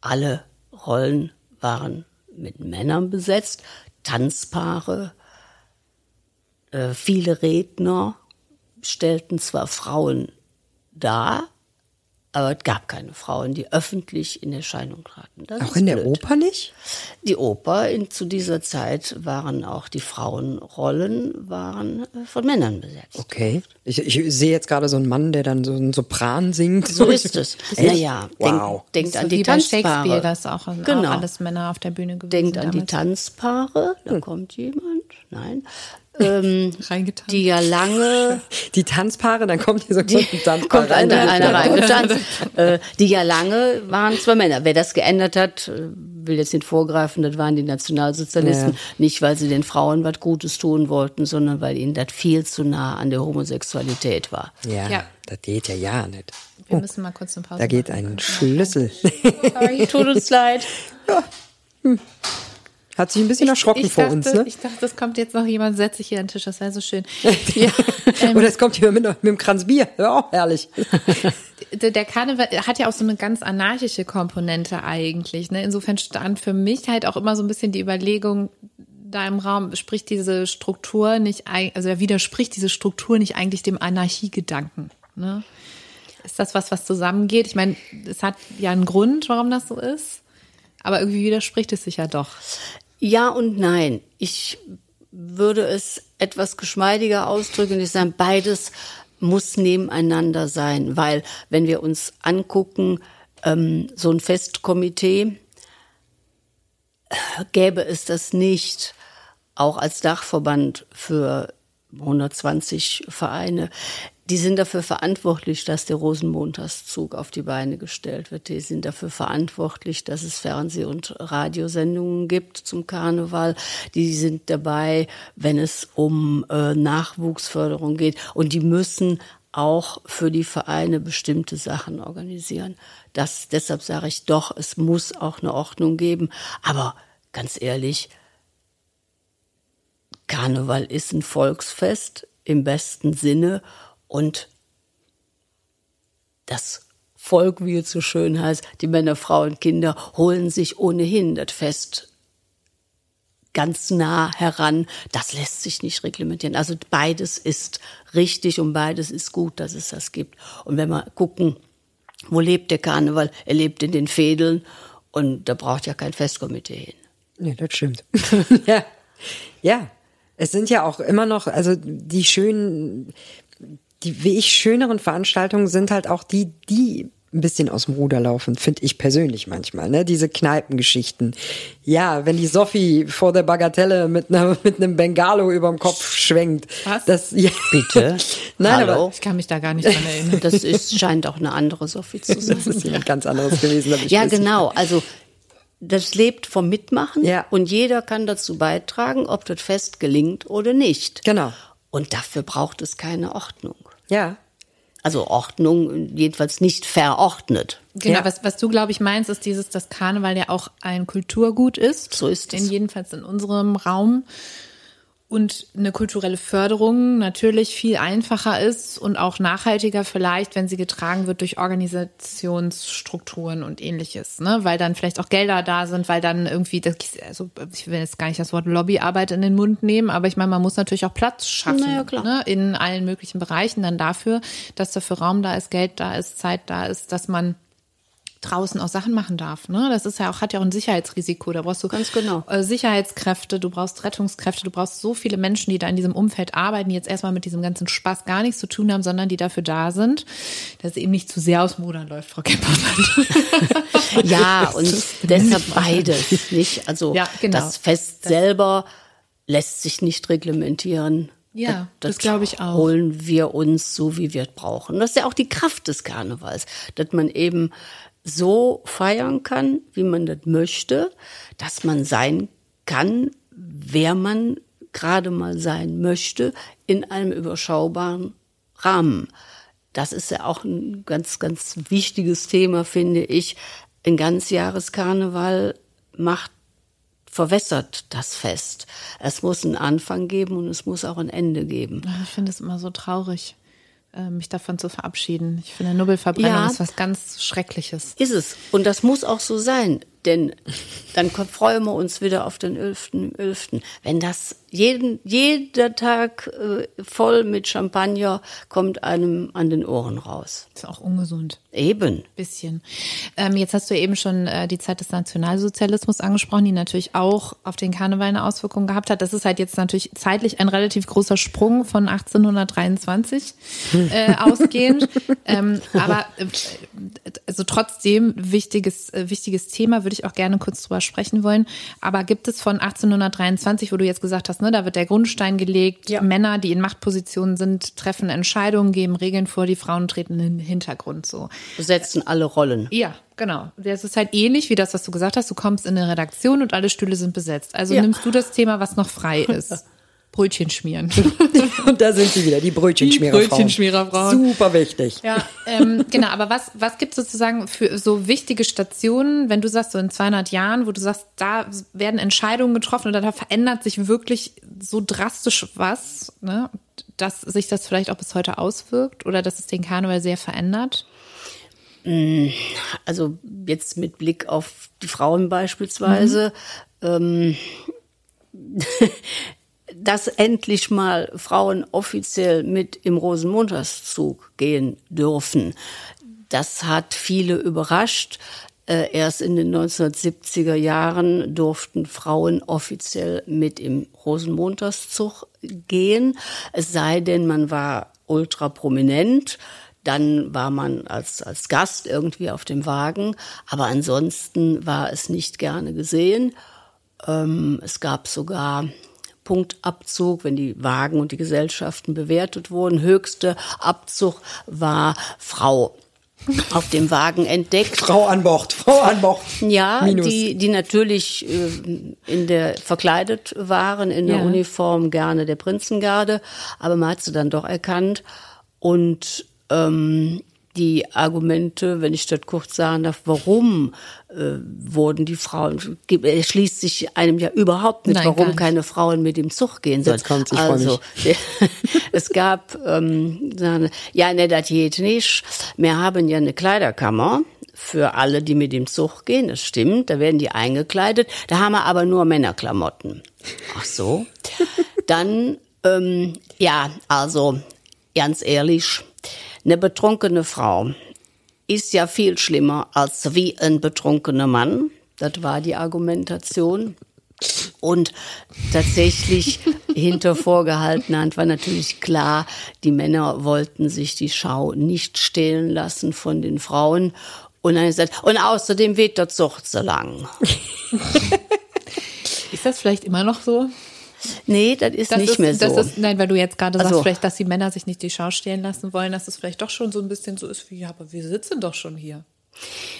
Alle Rollen waren mit Männern besetzt, Tanzpaare, äh, viele Redner stellten zwar Frauen dar, aber es gab keine Frauen, die öffentlich in Erscheinung traten. Das Auch in der blöd. Oper nicht? Die Oper in, zu dieser Zeit waren auch die Frauenrollen waren äh, von Männern besetzt. Okay. Ich, ich sehe jetzt gerade so einen Mann, der dann so einen Sopran singt. So ist es. Naja, Wow. denkt, denkt so an die bei Shakespeare, Tanzpaare. das auch, auch Genau. alles Männer auf der Bühne gewesen Denkt an die damals. Tanzpaare. Da kommt jemand. Nein. Ähm, die ja lange Die Tanzpaare, dann kommt hier so die, ein Tanzpaar kommt rein. einer, einer reingetanzt. äh, die ja lange waren zwei Männer. Wer das geändert hat, äh, will jetzt nicht vorgreifen, das waren die Nationalsozialisten. Ja. Nicht, weil sie den Frauen was Gutes tun wollten, sondern weil ihnen das viel zu nah an der Homosexualität war. Ja, Ja. das geht ja ja nicht. Wir müssen mal kurz eine Pause Da geht machen. ein Schlüssel. Sorry, tut uns leid. Hat sich ein bisschen erschrocken ich vor dachte, uns, ne? Ich dachte, es kommt jetzt noch jemand, setzt sich hier an den Tisch, das wäre so schön. ja, ähm, Oder es kommt jemand mit, mit einem Kranz Bier. Ja, auch herrlich. der der Karneval hat ja auch so eine ganz anarchische Komponente eigentlich. Ne? Insofern stand für mich halt auch immer so ein bisschen die Überlegung da im Raum, spricht diese Struktur nicht, also widerspricht diese Struktur nicht eigentlich dem Anarchiegedanken. Ne? Ist das was, was zusammengeht? Ich meine, es hat ja einen Grund, warum das so ist, aber irgendwie widerspricht es sich ja doch. Ja und nein. Ich würde es etwas geschmeidiger ausdrücken. Ich sage, beides muss nebeneinander sein, weil wenn wir uns angucken, ähm, so ein Festkomitee, äh, gäbe es das nicht, auch als Dachverband für 120 Vereine. Die sind dafür verantwortlich, dass der Rosenmontagszug auf die Beine gestellt wird. Die sind dafür verantwortlich, dass es Fernseh- und Radiosendungen gibt zum Karneval. Die sind dabei, wenn es um äh, Nachwuchsförderung geht. Und die müssen auch für die Vereine bestimmte Sachen organisieren. Das, deshalb sage ich doch, es muss auch eine Ordnung geben. Aber ganz ehrlich, Karneval ist ein Volksfest im besten Sinne und das Volk, wie es so schön heißt, die Männer, Frauen, Kinder holen sich ohnehin das Fest ganz nah heran. Das lässt sich nicht reglementieren. Also beides ist richtig und beides ist gut, dass es das gibt. Und wenn wir gucken, wo lebt der Karneval? Er lebt in den Fädeln und da braucht ja kein Festkomitee hin. Nee, das stimmt. ja. ja, es sind ja auch immer noch, also die schönen, die wie ich schöneren Veranstaltungen sind halt auch die, die ein bisschen aus dem Ruder laufen, finde ich persönlich manchmal, ne? Diese Kneipengeschichten. Ja, wenn die Sophie vor der Bagatelle mit einer mit einem Bengalo überm Kopf schwenkt. Was? Das ja. Bitte? Nein, Hallo? aber Ich kann mich da gar nicht dran erinnern. Das ist, scheint auch eine andere Sophie zu sein. das ist jemand ganz anderes gewesen. ich Ja, weiß nicht. genau. Also das lebt vom Mitmachen Ja. und jeder kann dazu beitragen, ob das Fest gelingt oder nicht. Genau. Und dafür braucht es keine Ordnung. Ja. Also Ordnung jedenfalls nicht verordnet. Genau, Ja. was, was du, glaube ich, meinst, ist dieses, dass Karneval ja auch ein Kulturgut ist. So ist es. In jedenfalls in unserem Raum. Und eine kulturelle Förderung natürlich viel einfacher ist und auch nachhaltiger vielleicht, wenn sie getragen wird durch Organisationsstrukturen und ähnliches, ne? Weil dann vielleicht auch Gelder da sind, weil dann irgendwie, das, also ich will jetzt gar nicht das Wort Lobbyarbeit in den Mund nehmen, aber ich meine, man muss natürlich auch Platz schaffen, ja, ne? In allen möglichen Bereichen dann dafür, dass dafür Raum da ist, Geld da ist, Zeit da ist, dass man draußen auch Sachen machen darf. Ne? Das ist ja auch, hat ja auch ein Sicherheitsrisiko. Da brauchst du Ganz genau. äh, Sicherheitskräfte, du brauchst Rettungskräfte, du brauchst so viele Menschen, die da in diesem Umfeld arbeiten, die jetzt erstmal mit diesem ganzen Spaß gar nichts zu tun haben, sondern die dafür da sind, dass es eben nicht zu sehr aus dem Rudern läuft, Frau Kempermann. Ja, und deshalb beides, nicht? Also Ja, genau. das Fest selber lässt sich nicht reglementieren. Ja, das glaube ich auch. Holen wir uns so, wie wir es brauchen. Das ist ja auch die Kraft des Karnevals, dass man eben so feiern kann, wie man das möchte, dass man sein kann, wer man gerade mal sein möchte, in einem überschaubaren Rahmen. Das ist ja auch ein ganz, ganz wichtiges Thema, finde ich. Ein Ganzjahreskarneval macht verwässert das Fest. Es muss einen Anfang geben und es muss auch ein Ende geben. Ich finde es immer so traurig, mich davon zu verabschieden. Ich finde, Nobelverbrennung Ja. ist was ganz Schreckliches. Ist es. Und das muss auch so sein. Denn dann freuen wir uns wieder auf den 11. 11. Wenn das jeden, jeder Tag äh, voll mit Champagner kommt einem an den Ohren raus. Ist auch ungesund. Eben. Bisschen. Ähm, jetzt hast du eben schon äh, die Zeit des Nationalsozialismus angesprochen, die natürlich auch auf den Karneval eine Auswirkung gehabt hat. Das ist halt jetzt natürlich zeitlich ein relativ großer Sprung von 1823 äh, ausgehend. ähm, aber äh, also trotzdem wichtiges, äh, wichtiges Thema, würde ich auch gerne kurz drüber sprechen wollen. Aber gibt es von 1823, wo du jetzt gesagt hast, ne, da wird der Grundstein gelegt, Ja. Männer, die in Machtpositionen sind, treffen Entscheidungen, geben Regeln vor, die Frauen treten in den Hintergrund so. Besetzen alle Rollen. Ja, genau. Das ist halt ähnlich wie das, was du gesagt hast. Du kommst in eine Redaktion und alle Stühle sind besetzt. Also Ja. nimmst du das Thema, was noch frei ist. Brötchen schmieren. Und da sind sie wieder, die Brötchenschmiererfrauen. Die Brötchenschmiererfrauen. Super wichtig. Ja, ähm, genau. Aber was, was gibt es sozusagen für so wichtige Stationen, wenn du sagst, so in 200 Jahren, wo du sagst, da werden Entscheidungen getroffen oder da verändert sich wirklich so drastisch was, ne, dass sich das vielleicht auch bis heute auswirkt oder dass es den Karneval sehr verändert? Also jetzt mit Blick auf die Frauen beispielsweise, ähm, dass endlich mal Frauen offiziell mit im Rosenmontagszug gehen dürfen. Das hat viele überrascht. Äh, Erst in den 1970er Jahren durften Frauen offiziell mit im Rosenmontagszug gehen. Es sei denn, man war ultra prominent. Dann war man als, als Gast irgendwie auf dem Wagen. Aber ansonsten war es nicht gerne gesehen. Ähm, es gab sogar Punktabzug, wenn die Wagen und die Gesellschaften bewertet wurden. Höchster Abzug war Frau auf dem Wagen entdeckt. Frau an Bord, Frau an Bord. Ja, Minus. die, die natürlich äh, in der verkleidet waren, in der Ja. Uniform gerne der Prinzengarde, aber man hat sie dann doch erkannt. Und ähm, die Argumente, wenn ich das kurz sagen darf, warum äh, wurden die Frauen, es schließt sich einem ja überhaupt nicht, Nein, warum nicht. keine Frauen mit dem Zug gehen sollen. Jetzt freu also, es gab, ähm, ja, ne, das geht nicht. Wir haben ja eine Kleiderkammer für alle, die mit dem Zug gehen, das stimmt, da werden die eingekleidet. Da haben wir aber nur Männerklamotten. Ach so. Dann, ähm, ja, also, ganz ehrlich, eine betrunkene Frau ist ja viel schlimmer als wie ein betrunkener Mann. Das war die Argumentation. Und tatsächlich hinter vorgehaltener Hand war natürlich klar, die Männer wollten sich die Schau nicht stehlen lassen von den Frauen. Und dann gesagt, und außerdem weht der Zug so lang. Ist das vielleicht immer noch so? Nee, das ist Das nicht ist, mehr so. Ist, nein, weil du jetzt gerade sagst, Also- vielleicht, dass die Männer sich nicht die Schau stehlen lassen wollen, dass es vielleicht doch schon so ein bisschen so ist wie, ja, aber wir sitzen doch schon hier.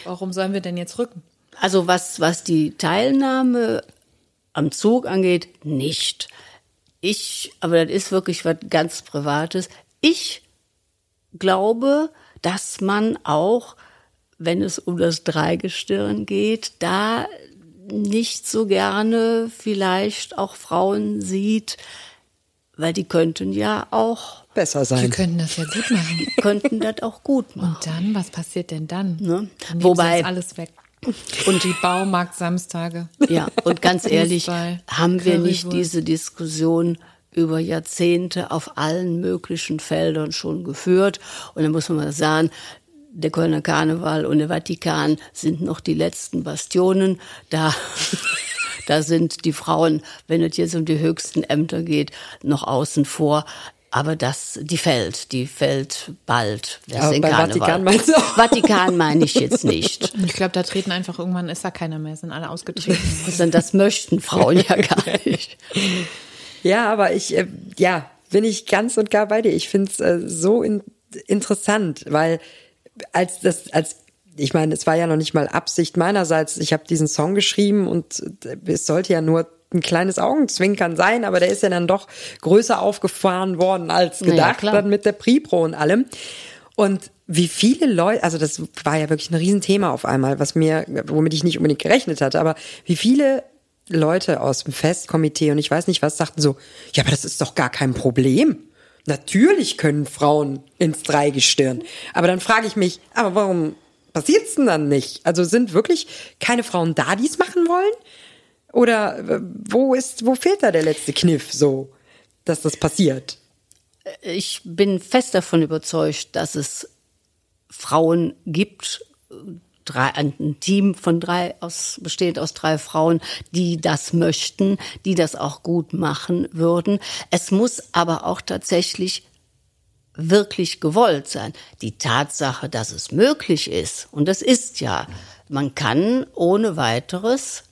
Warum sollen wir denn jetzt rücken? Also was, was die Teilnahme am Zug angeht, nicht. Ich, aber das ist wirklich was ganz Privates. Ich glaube, dass man auch, wenn es um das Dreigestirn geht, da nicht so gerne vielleicht auch Frauen sieht, weil die könnten ja auch, Besser sein. können das ja gut machen. könnten das auch gut machen. Und dann, was passiert denn dann? Ne? Dann Wobei- alles weg. Und die Baumarkt-Samstage. Ja, und ganz ehrlich, haben wir nicht diese Diskussion über Jahrzehnte auf allen möglichen Feldern schon geführt? Und dann muss man mal sagen, der Kölner Karneval und der Vatikan sind noch die letzten Bastionen. Da, da sind die Frauen, wenn es jetzt um die höchsten Ämter geht, noch außen vor. Aber das, die fällt, die fällt bald. Das Aber ist bei Karneval. Vatikan meinst du auch? Vatikan meine ich jetzt nicht. Ich glaube, da treten einfach irgendwann, ist da keiner mehr, sind alle ausgetreten. Das möchten Frauen ja gar nicht. Ja, aber ich, äh, ja, bin ich ganz und gar bei dir. Ich finde es äh, so in, interessant, weil als das, als ich meine, es war ja noch nicht mal Absicht meinerseits. Ich habe diesen Song geschrieben und äh, es sollte ja nur ein kleines Augenzwinkern sein, aber der ist ja dann doch größer aufgefahren worden als gedacht, klar. dann mit der Pripro und allem. Und wie viele Leute, also das war ja wirklich ein Riesenthema auf einmal, was mir, womit ich nicht unbedingt gerechnet hatte, aber wie viele Leute aus dem Festkomitee und ich weiß nicht was sagten so, ja, aber das ist doch gar kein Problem. Natürlich können Frauen ins Dreigestirn. Aber dann frage ich mich, aber warum passiert's denn dann nicht? Also sind wirklich keine Frauen da, die es machen wollen? Oder äh, wo ist, wo fehlt da der letzte Kniff so, dass das passiert? ich bin fest davon überzeugt, dass es Frauen gibt, drei, ein Team von drei aus, bestehend aus drei Frauen, die das möchten, die das auch gut machen würden. Es muss aber auch tatsächlich wirklich gewollt sein. Die Tatsache, dass es möglich ist, und das ist ja, man kann ohne weiteres,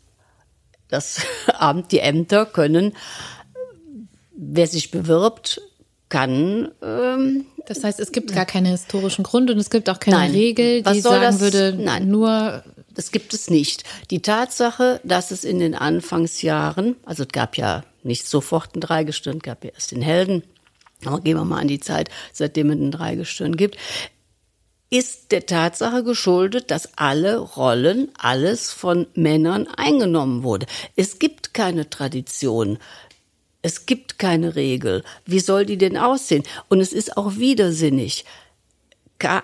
das Amt, die Ämter können, wer sich bewirbt, kann ähm, Das heißt, es gibt gar keine historischen Gründe und es gibt auch keine Nein. Regel, die sagen das? würde, Nein. nur Das gibt es nicht. Die Tatsache, dass es in den Anfangsjahren, also es gab ja nicht sofort ein Dreigestirn, es gab ja erst den Helden, aber gehen wir mal an die Zeit, seitdem es ein Dreigestirn gibt, ist der Tatsache geschuldet, dass alle Rollen, alles von Männern eingenommen wurde. Es gibt keine Tradition. Es gibt keine Regel. Wie soll die denn aussehen? Und es ist auch widersinnig.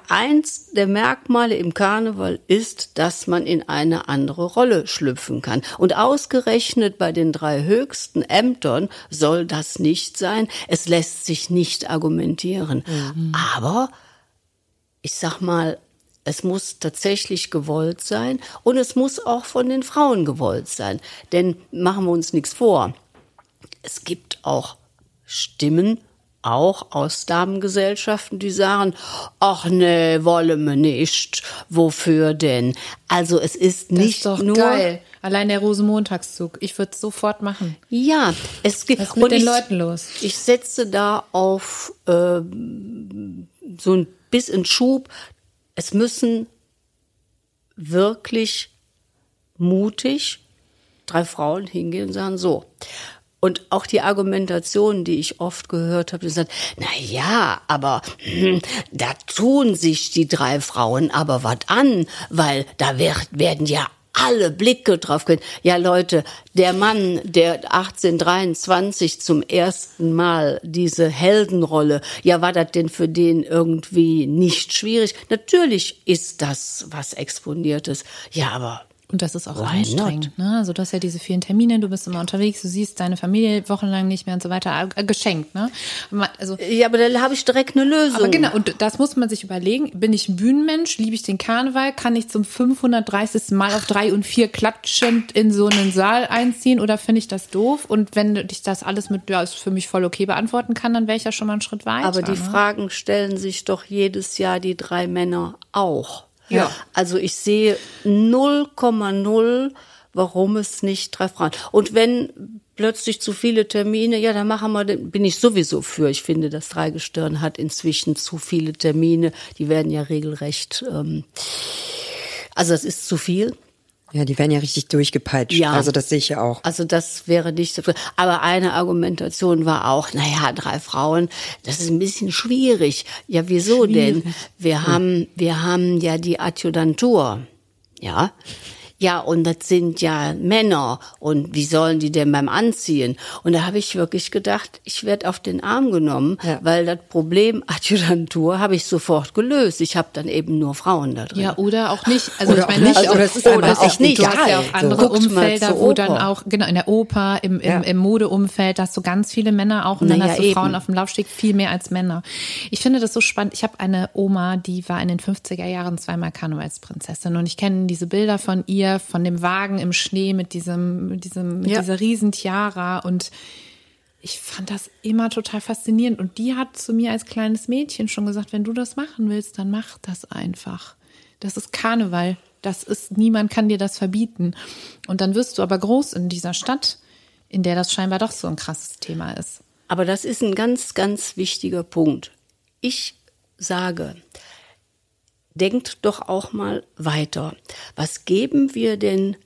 Eins der Merkmale im Karneval ist, dass man in eine andere Rolle schlüpfen kann. Und ausgerechnet bei den drei höchsten Ämtern soll das nicht sein. Es lässt sich nicht argumentieren. Aber ich sag mal, es muss tatsächlich gewollt sein und es muss auch von den Frauen gewollt sein. Denn machen wir uns nichts vor. Es gibt auch Stimmen, auch aus Damengesellschaften, die sagen, ach nee, wollen wir nicht. Wofür denn? Also es ist das nicht ist doch nur geil. Allein der Rosenmontagszug. Ich würde es sofort machen. Ja, es gibt Was ist mit und den ich, Leuten los? Ich setze da auf ähm, so ein bisschen Schub. Es müssen wirklich mutig drei Frauen hingehen und sagen so. Und auch die Argumentation, die ich oft gehört habe, die sagt, na ja, aber hm, da tun sich die drei Frauen aber was an, weil da werd, werden ja alle Blicke drauf gehen. Ja, Leute, der Mann, der 1823 zum ersten Mal diese Heldenrolle, ja, war das denn für den irgendwie nicht schwierig? Natürlich ist das was Exponiertes. Ja, aber Und das ist auch Why anstrengend. Ne? Also du hast ja diese vielen Termine, du bist immer unterwegs, du siehst deine Familie wochenlang nicht mehr und so weiter. Äh, geschenkt, ne? Also ja, aber da habe ich direkt eine Lösung. Aber genau, und das muss man sich überlegen. Bin ich ein Bühnenmensch? Liebe ich den Karneval? Kann ich zum 530. Mal auf drei und vier klatschend in so einen Saal einziehen oder finde ich das doof? Und wenn ich das alles mit, ja, ist für mich voll okay beantworten kann, dann wäre ich ja schon mal einen Schritt weiter. Aber die ne? Fragen stellen sich doch jedes Jahr die drei Männer auch. Ja. Also ich sehe 0,0, warum es nicht drei Frauen. Und wenn plötzlich zu viele Termine, ja, dann machen wir, bin ich sowieso für. Ich finde, das Dreigestirn hat inzwischen zu viele Termine. Die werden ja regelrecht, ähm, also das ist zu viel. Ja, die werden ja richtig durchgepeitscht. Ja. Also das sehe ich ja auch. Also das wäre nicht so. Aber eine Argumentation war auch, naja, drei Frauen, das ist ein bisschen schwierig. Ja, wieso denn? Wir haben, wir haben ja die Adjutantur. Ja. Ja, und das sind ja Männer. Und wie sollen die denn beim Anziehen? Und da habe ich wirklich gedacht, ich werde auf den Arm genommen, Ja. weil das Problem Adjutantur habe ich sofort gelöst. Ich habe dann eben nur Frauen da drin. Ja, oder auch nicht. Also Oder ich meine, nicht, also, es ist oder auch nicht. Du hast ja auch So. andere Guckt mal Umfelder, wo dann auch, genau, in der Oper, im, im, Ja. im Modeumfeld, da hast du ganz viele Männer auch und dann Na ja, hast du eben. Frauen auf dem Laufsteg viel mehr als Männer. Ich finde das so spannend. Ich habe eine Oma, die war in den 50er Jahren zweimal Karnevalsprinzessin und ich kenne diese Bilder von ihr, von dem Wagen im Schnee mit diesem, mit diesem, mit Ja. dieser riesen Tiara und ich fand das immer total faszinierend. Und die hat zu mir als kleines Mädchen schon gesagt, wenn du das machen willst, dann mach das einfach. Das ist Karneval. Das ist, niemand kann dir das verbieten. Und dann wirst du aber groß in dieser Stadt, in der das scheinbar doch so ein krasses Thema ist. Aber das ist ein ganz, ganz wichtiger Punkt. Ich sage, denkt doch auch mal weiter. Was geben wir denn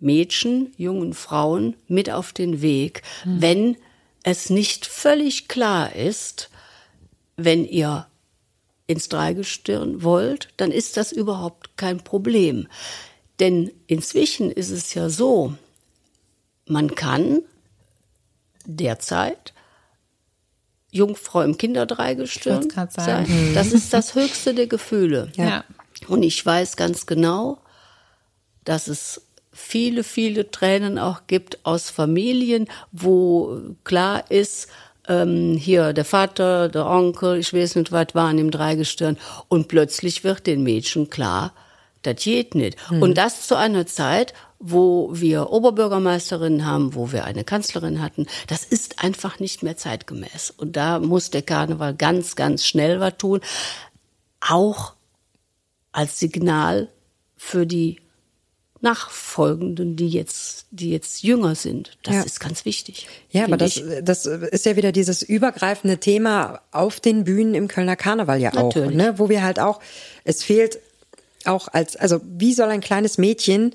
Mädchen, jungen Frauen mit auf den Weg, wenn es nicht völlig klar ist, wenn ihr ins Dreigestirn wollt, dann ist das überhaupt kein Problem. Denn inzwischen ist es ja so, man kann derzeit Jungfrau im Kinderdreigestirn sein. sagen. Das ist das höchste der Gefühle. Ja. Und ich weiß ganz genau, dass es viele, viele Tränen auch gibt aus Familien, wo klar ist, ähm, hier der Vater, der Onkel, ich weiß nicht, was waren im Dreigestirn. Und plötzlich wird den Mädchen klar, das geht nicht. Und das zu einer Zeit, wo wir Oberbürgermeisterinnen haben, wo wir eine Kanzlerin hatten, das ist einfach nicht mehr zeitgemäß. Und da muss der Karneval ganz, ganz schnell was tun. Auch als Signal für die Nachfolgenden, die jetzt, die jetzt jünger sind. Das Ja. ist ganz wichtig. Ja, aber das, ich. das ist ja wieder dieses übergreifende Thema auf den Bühnen im Kölner Karneval ja auch, Natürlich. ne? wo wir halt auch, es fehlt auch als, also wie soll ein kleines Mädchen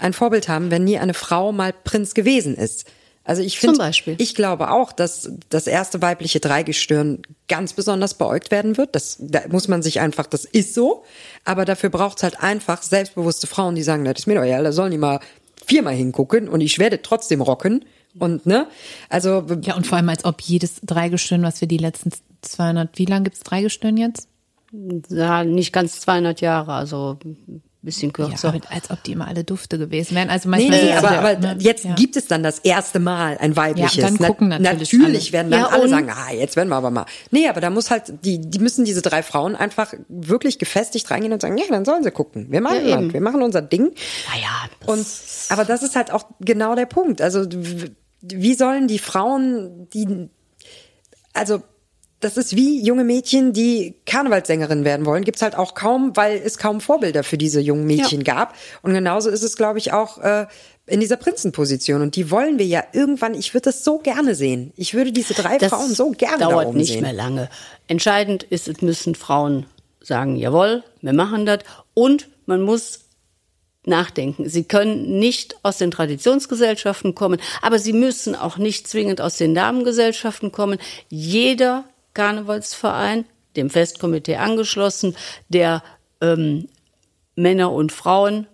ein Vorbild haben, wenn nie eine Frau mal Prinz gewesen ist? Also ich finde, ich glaube auch, dass das erste weibliche Dreigestirn ganz besonders beäugt werden wird. Das da muss man sich einfach, das ist so. Aber dafür braucht es halt einfach selbstbewusste Frauen, die sagen, das ist mir doch ja, da sollen die mal viermal hingucken und ich werde trotzdem rocken. Und ne, also Ja, und vor allem, als ob jedes Dreigestirn, was wir die letzten 200, wie lange gibt's Dreigestirn jetzt? Ja, nicht ganz 200 Jahre, also bisschen Ja, kürzer. aber als ob die immer alle Dufte gewesen wären. Also Nee, manchmal nee, sitzt aber, aber ne? jetzt Ja. gibt es dann das erste Mal ein weibliches. Ja, dann gucken natürlich natürlich alle. werden dann Ja, alle sagen, ah, jetzt werden wir aber mal. Nee, aber da muss halt, die, die müssen diese drei Frauen einfach wirklich gefestigt reingehen und sagen, ja, dann sollen sie gucken. Wir machen, Ja, wir machen unser Ding. Naja, Und, aber das ist halt auch genau der Punkt. Also, wie sollen die Frauen, die, also, das ist wie junge Mädchen, die Karnevalssängerin werden wollen. Gibt's halt auch kaum, weil es kaum Vorbilder für diese jungen Mädchen Ja. gab. Und genauso ist es, glaube ich, auch äh, in dieser Prinzenposition. Und die wollen wir ja irgendwann, ich würde das so gerne sehen. Ich würde diese drei Das Frauen so gerne da dauert nicht sehen. mehr lange. Entscheidend ist, es müssen Frauen sagen, jawohl, wir machen das. Und man muss nachdenken. Sie können nicht aus den Traditionsgesellschaften kommen, aber sie müssen auch nicht zwingend aus den Damengesellschaften kommen. Jeder Karnevalsverein, dem Festkomitee angeschlossen, der ähm, Männer und Frauen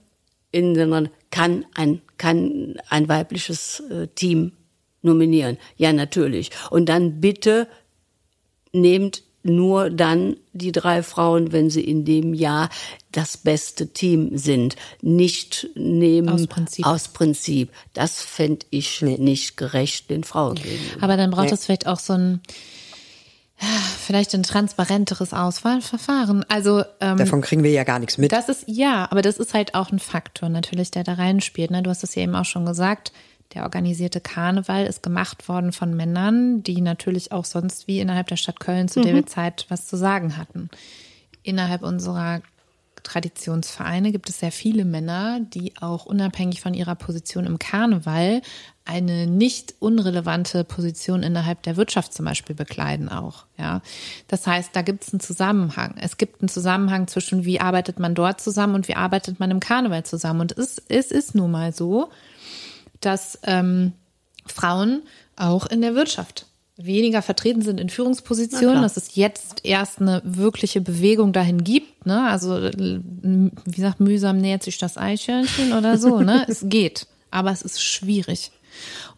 in den kann ein kann ein weibliches äh, Team nominieren. Ja, natürlich. Und dann bitte nehmt nur dann die drei Frauen, wenn sie in dem Jahr das beste Team sind. Nicht nehmen Aus Prinzip. Aus Prinzip. Das fände ich nicht gerecht den Frauen gegenüber. Aber dann braucht es vielleicht auch so ein, vielleicht ein transparenteres Auswahlverfahren. Also ähm, Davon kriegen wir ja gar nichts mit. das ist ja, aber das ist halt auch ein Faktor natürlich, der da reinspielt. Ne? Du hast es ja eben auch schon gesagt. Der organisierte Karneval ist gemacht worden von Männern, die natürlich auch sonst wie innerhalb der Stadt Köln zu der Zeit was zu sagen hatten. Innerhalb unserer Traditionsvereine gibt es sehr viele Männer, die auch unabhängig von ihrer Position im Karneval eine nicht unrelevante Position innerhalb der Wirtschaft zum Beispiel bekleiden auch. Ja, das heißt, da gibt es einen Zusammenhang. Es gibt einen Zusammenhang zwischen wie arbeitet man dort zusammen und wie arbeitet man im Karneval zusammen. Und es, es ist nun mal so, dass ähm, Frauen auch in der Wirtschaft weniger vertreten sind in Führungspositionen, dass es jetzt erst eine wirkliche Bewegung dahin gibt. Ne? Also äh, wie sagt, mühsam nähert sich das Eichhörnchen oder so. Ne? es geht, aber es ist schwierig.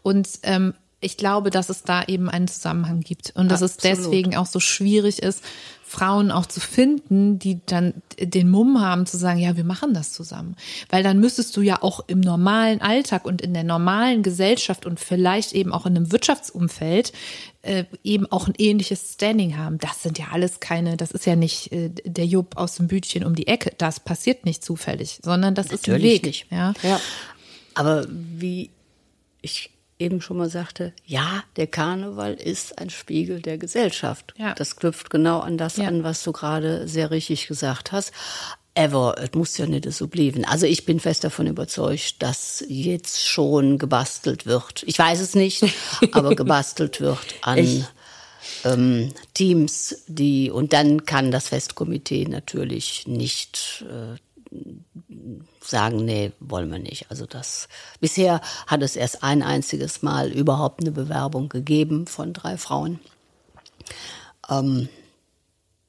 Und ähm, ich glaube, dass es da eben einen Zusammenhang gibt und dass es Absolut. deswegen auch so schwierig ist, Frauen auch zu finden, die dann den Mumm haben zu sagen, ja, wir machen das zusammen. Weil dann müsstest du ja auch im normalen Alltag und in der normalen Gesellschaft und vielleicht eben auch in einem Wirtschaftsumfeld äh, eben auch ein ähnliches Standing haben. Das sind ja alles keine, das ist ja nicht äh, der Jupp aus dem Bütchen um die Ecke. Das passiert nicht zufällig, sondern das ist ein Natürlich Weg. nicht. Ja. Aber wie ich eben schon mal sagte, ja, der Karneval ist ein Spiegel der Gesellschaft. Ja. Das knüpft genau an das Ja. an, was du gerade sehr richtig gesagt hast. Aber es muss ja nicht so bleiben. Also ich bin fest davon überzeugt, dass jetzt schon gebastelt wird. Ich weiß es nicht, aber gebastelt wird an ähm, Teams, die und dann kann das Festkomitee natürlich nicht äh, sagen, nee, wollen wir nicht. Also das bisher hat es erst ein einziges Mal überhaupt eine Bewerbung gegeben von drei Frauen. Ähm,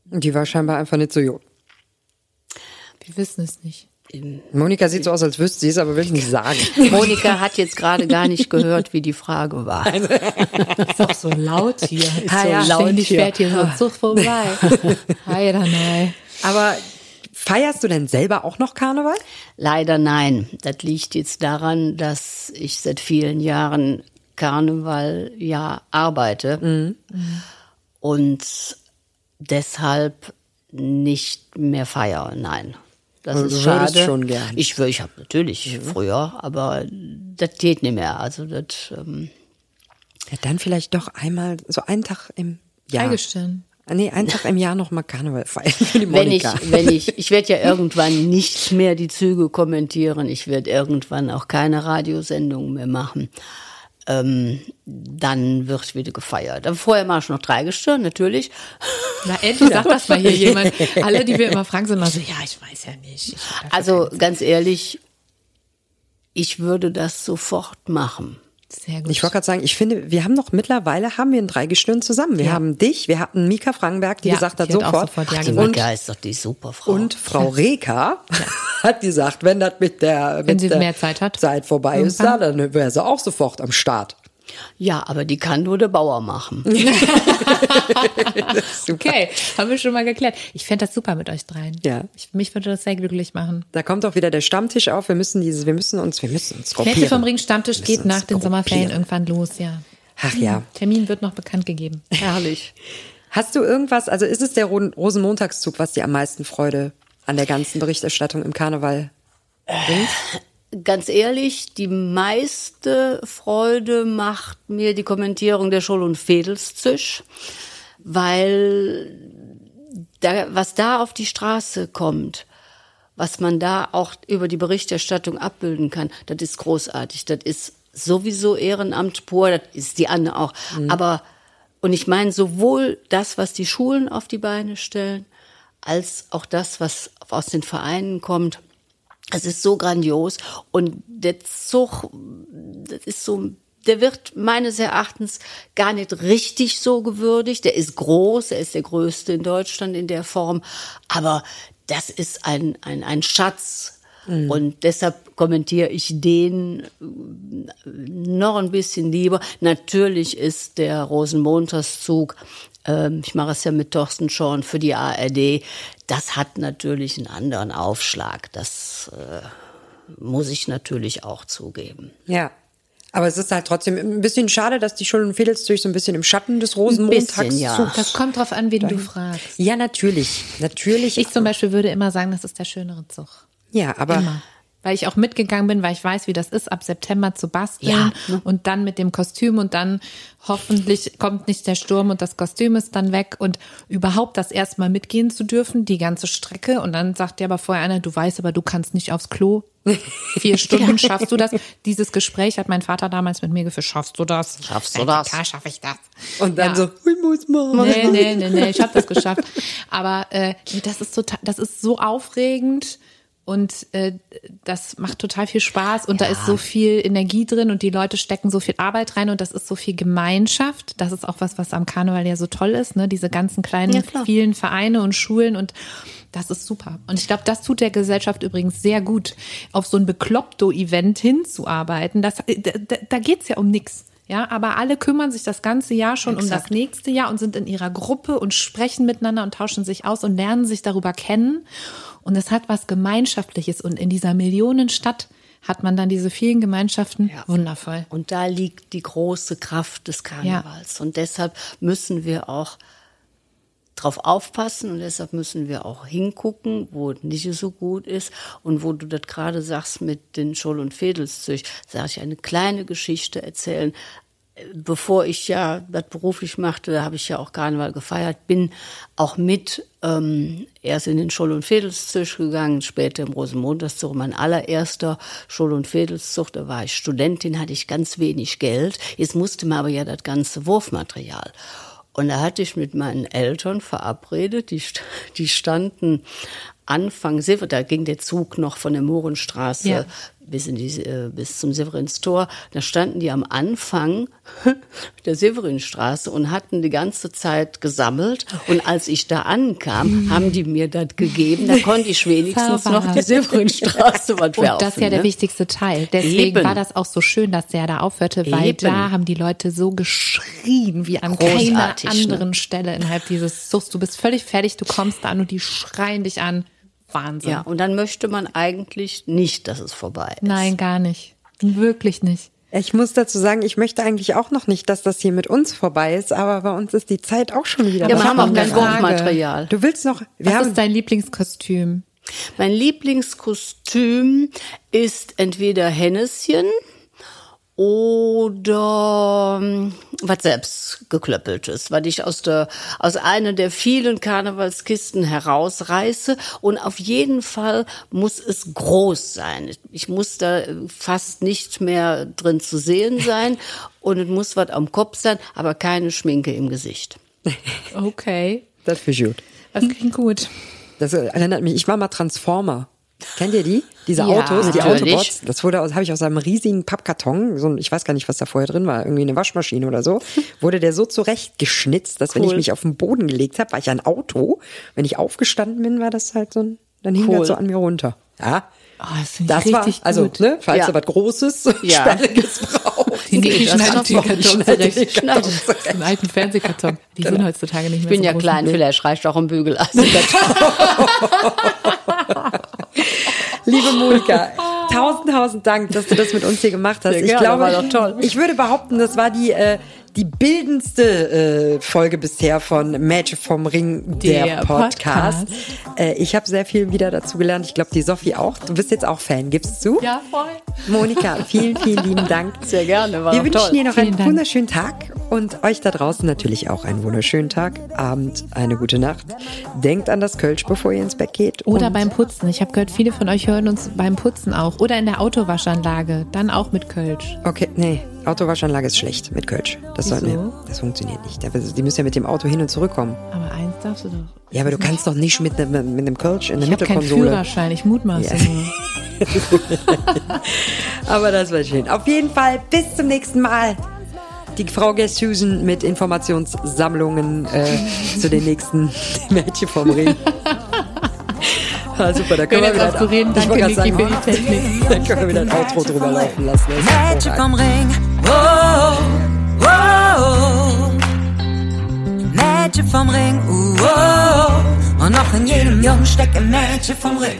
Die war scheinbar einfach nicht so jung. Wir wissen es nicht. Monika sieht so aus, als wüsste sie es, aber will es nicht sagen. Monika hat jetzt gerade gar nicht gehört, wie die Frage war. Ist auch so laut hier. Ist Ah so ja, laut ständig hier. fährt hier so ein Zug vorbei. Hi, dann nein. Aber feierst du denn selber auch noch Karneval? Leider nein. Das liegt jetzt daran, dass ich seit vielen Jahren Karneval ja arbeite und deshalb nicht mehr feiere. Nein. Das Aber ist schade. schon gern. Ich, wür- ich habe natürlich früher, aber das geht nicht mehr. Also das ähm, Ja, dann vielleicht doch einmal so einen Tag im Jahr. Eigestirn. Ah, Nee, einen Tag im Jahr noch mal Karneval feiern für die wenn ich, Monika. wenn ich, ich werde ja irgendwann nicht mehr die Züge kommentieren. Ich werde irgendwann auch keine Radiosendungen mehr machen. Ähm, dann wird wieder gefeiert. Aber vorher mache ich noch Dreigestirn, natürlich. Na, endlich sagt das mal hier jemand. Alle, die wir immer fragen, sind immer so, ja, ich weiß ja nicht. Also ganz ehrlich, ich würde das sofort machen. Sehr gut. Ich wollte gerade sagen, ich finde, wir haben doch mittlerweile haben wir ein Dreigestirn zusammen. Wir Ja. haben dich, wir hatten Mika Frankenberg, die Ja, gesagt hat sofort. sofort ja Die gesagt. Mika ist doch die Superfrau. Und Frau Reka hat gesagt, wenn das mit der, Wenn mit sie der mehr Zeit hat. Zeit vorbei ist, da, dann wäre sie auch sofort am Start. Ja, aber die kann nur der Bauer machen. Okay, haben wir schon mal geklärt. Ich fände das super mit euch dreien. Ja. Ich, mich würde das sehr glücklich machen. Da kommt auch wieder der Stammtisch auf. Wir müssen dieses, wir müssen uns, wir müssen uns Knete vom gruppieren. Ring Stammtisch geht nach den Sommerferien gruppieren. irgendwann los, ja. Ach ja. Termin wird noch bekannt gegeben. Herrlich. Hast du irgendwas, also ist es der Ro- Rosenmontagszug, was dir am meisten Freude an der ganzen Berichterstattung im Karneval bringt? Ganz ehrlich, die meiste Freude macht mir die Kommentierung der Schul- und Fädelszüsch, weil da, was da auf die Straße kommt, was man da auch über die Berichterstattung abbilden kann, das ist großartig. Das ist sowieso Ehrenamt pur, das ist die Anne auch. Mhm. Aber, und ich meine sowohl das, was die Schulen auf die Beine stellen, als auch das, was aus den Vereinen kommt. Es ist so grandios und der Zug, das ist so der wird meines Erachtens gar nicht richtig so gewürdigt. Der ist groß, er ist der größte in Deutschland in der Form, aber das ist ein, ein, ein Schatz. Mhm. Und deshalb kommentiere ich den noch ein bisschen lieber. Natürlich ist der Rosenmontagszug, äh, ich mache es ja mit Thorsten Schorn für die ARD, das hat natürlich einen anderen Aufschlag. Das äh, muss ich natürlich auch zugeben. Ja. Aber es ist halt trotzdem ein bisschen schade, dass die Schul- und Fädelszüge so ein bisschen im Schatten des Rosenmontags ja. Das kommt drauf an, wen du fragst. Ja, natürlich. Natürlich. Ich zum Beispiel würde immer sagen, das ist der schönere Zug. Ja, aber. Immer weil ich auch mitgegangen bin, weil ich weiß, wie das ist, ab September zu basteln ja. und dann mit dem Kostüm und dann hoffentlich kommt nicht der Sturm und das Kostüm ist dann weg und überhaupt das erstmal mitgehen zu dürfen, die ganze Strecke und dann sagt dir aber vorher einer, du weißt aber, du kannst nicht aufs Klo. Vier Stunden schaffst du das. Dieses Gespräch hat mein Vater damals mit mir geführt. Schaffst du das? Schaffst du das? Klar schaffe ich das. Und dann ja. so, ich muss mal. Nee, nee, nee, nee, ich habe das geschafft. Aber äh, das ist total, das ist so aufregend und äh, das macht total viel Spaß und ja. da ist so viel Energie drin und die Leute stecken so viel Arbeit rein und das ist so viel Gemeinschaft. Das ist auch was, was am Karneval ja so toll ist, ne? Diese ganzen kleinen, ja, vielen Vereine und Schulen und das ist super. Und ich glaube, das tut der Gesellschaft übrigens sehr gut, auf so ein Bekloppto-Event hinzuarbeiten. Das, äh, da, da geht's ja um nichts. Ja, aber alle kümmern sich das ganze Jahr schon Exakt. um das nächste Jahr und sind in ihrer Gruppe und sprechen miteinander und tauschen sich aus und lernen sich darüber kennen. Und es hat was Gemeinschaftliches. Und in dieser Millionenstadt hat man dann diese vielen Gemeinschaften. Ja. Wundervoll. Und da liegt die große Kraft des Karnevals. Ja. Und deshalb müssen wir auch drauf aufpassen und deshalb müssen wir auch hingucken, wo es nicht so gut ist und wo du das gerade sagst mit den Scholl- und Fädelszüch, sage ich eine kleine Geschichte erzählen bevor ich ja das beruflich machte, habe ich ja auch Karneval gefeiert, bin auch mit ähm, erst in den Scholl- und Fädelszug gegangen, später im Rosenmontagszug. Mein allererster Scholl- und Fädelszug, da war ich Studentin, hatte ich ganz wenig Geld. Jetzt musste mir aber ja das ganze Wurfmaterial. Und da hatte ich mit meinen Eltern verabredet, die, die standen Anfang, da ging der Zug noch von der Mohrenstraße ja bis, in die, äh, bis zum Severinstor. Da standen die am Anfang der Severinstraße und hatten die ganze Zeit gesammelt. Und als ich da ankam, haben die mir das gegeben. Da konnte ich wenigstens noch die Severinstraße was werfen. Und das ist ja der ne? wichtigste Teil. Deswegen Eben. war das auch so schön, dass der da aufhörte, weil Eben. da haben die Leute so geschrien wie an Großartig, keiner ne? anderen ne? Stelle innerhalb dieses Zugs. Du bist völlig fertig, du kommst da an und die schreien dich an. Wahnsinn. Ja, und dann möchte man eigentlich nicht, dass es vorbei ist. Nein, gar nicht. Wirklich nicht. Ich muss dazu sagen, ich möchte eigentlich auch noch nicht, dass das hier mit uns vorbei ist, aber bei uns ist die Zeit auch schon wieder. Ja, wir haben auch kein Wurfmaterial. Du willst noch. Wir Was haben, ist dein Lieblingskostüm? Mein Lieblingskostüm ist entweder Henneschen oder ähm, was selbst geklöppeltes, was ich aus der aus einer der vielen Karnevalskisten herausreiße und auf jeden Fall muss es groß sein. Ich muss da fast nicht mehr drin zu sehen sein und es muss was am Kopf sein, aber keine Schminke im Gesicht. Okay, das finde ich gut. Das klingt gut. Das erinnert mich, ich war mal Transformer. Kennt ihr die? Diese ja, Autos, die natürlich. Autobots. Das wurde aus, habe ich aus einem riesigen Pappkarton, so ein, ich weiß gar nicht, was da vorher drin war, irgendwie eine Waschmaschine oder so, wurde der so zurechtgeschnitzt, dass cool. wenn ich mich auf den Boden gelegt habe, war ich ein Auto. Wenn ich aufgestanden bin, war das halt so ein, dann hing cool. das so an mir runter. Ja. Oh, das das war, gut. also, ne, falls ja. du was Großes, ja. Sperriges brauchst. Die, die, die schneiden den Karton zurecht. Einen alten Fernsehkarton. Die genau. sind heutzutage nicht mehr Ich bin so ja klein, vielleicht reicht auch ein Bügeleisen. Liebe Monika, tausend, tausend Dank, dass du das mit uns hier gemacht hast. Sehr ich glaube, doch toll. ich würde behaupten, das war die äh, die bildendste äh, Folge bisher von Match vom Ring, der, der Podcast. Podcast. Äh, ich habe sehr viel wieder dazu gelernt. Ich glaube, die Sophie auch. Du bist jetzt auch Fan, gibst du? Ja, voll. Monika, vielen, vielen lieben Dank. Sehr gerne, war Wir wünschen toll. dir noch Vielen einen Dank. wunderschönen Tag und euch da draußen natürlich auch einen wunderschönen Tag, Abend, eine gute Nacht. Denkt an das Kölsch, bevor ihr ins Bett geht. Oder beim Putzen. Ich habe gehört, viele von euch hören uns beim Putzen auch. Oder in der Autowaschanlage. Dann auch mit Kölsch. Okay, nee, Autowaschanlage ist schlecht mit Kölsch. Das, Wieso? wir, das funktioniert nicht. Die müssen ja mit dem Auto hin und zurückkommen. Aber eins darfst du doch. Ja, aber du kannst doch nicht mit, einem- mit einem Kölsch in der Ich habe keinen Mittelkonsole. Führerschein. Ich mutmaße Ja. nur. Aber das war schön. Auf jeden Fall, bis zum nächsten Mal. Die Frau Susan mit Informationssammlungen äh, zu den nächsten Mädchen vom Ring. Ah, super, da können wir Können wieder, ich wollte Danke, gerade Niki, sagen, für die Technik. da können wir wieder ein Outro drüber laufen lassen. Mädchen vom Ring. Oh, oh, oh. Mädchen vom Ring. Oh, oh. Und noch in jedem Jungen steckt ein Mädchen vom Ring.